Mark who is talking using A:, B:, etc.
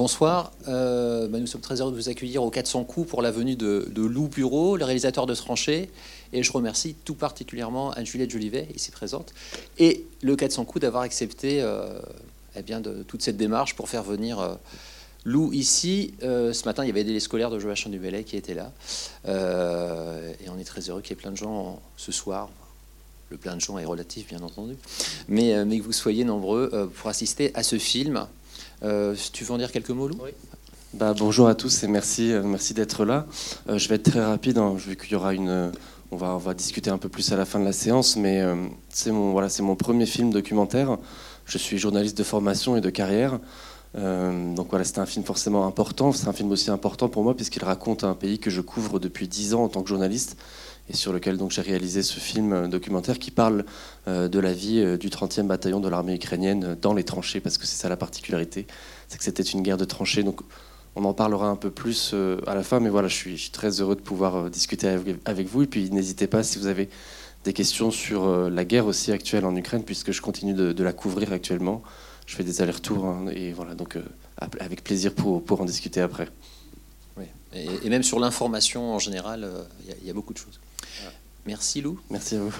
A: Bonsoir, euh, bah, nous sommes très heureux de vous accueillir au 400 coups pour la venue de, Lou Bureau, le réalisateur de Tranchée. Et je remercie tout particulièrement Anne-Juliette Jolivet, ici présente, et le 400 coups d'avoir accepté euh, eh bien, toute cette démarche pour faire venir euh, Lou ici. ce matin, il y avait des scolaires de Joachim Dubellay qui étaient là. et on est très heureux qu'il y ait plein de gens ce soir. Le plein de gens est relatif, bien entendu. Mais que vous soyez nombreux pour assister à ce film euh, tu veux en dire quelques mots, Lou
B: bah, bonjour à tous et merci, euh, merci d'être là. Euh, je vais être très rapide, hein, vu qu'il y aura une. On va, on va discuter un peu plus à la fin de la séance, mais c'est mon, voilà, mon premier film documentaire. Je suis journaliste de formation et de carrière. donc voilà, c'est un film forcément important. C'est un film aussi important pour moi puisqu'il raconte un pays que je couvre depuis dix ans en tant que journaliste et sur lequel donc j'ai réalisé ce film documentaire qui parle euh, de la vie euh, du 30e bataillon de l'armée ukrainienne dans les tranchées, parce que c'est ça la particularité, c'est que c'était une guerre de tranchées. Donc on en parlera un peu plus euh, à la fin, mais voilà, je suis, très heureux de pouvoir discuter avec vous. Et puis n'hésitez pas si vous avez des questions sur la guerre aussi actuelle en Ukraine, puisque je continue de, la couvrir actuellement. Je fais des allers-retours hein, et voilà, donc avec plaisir pour en discuter après.
A: Oui. Et, même sur l'information en général, il y, a beaucoup de choses. Merci Lou.
B: Merci à vous.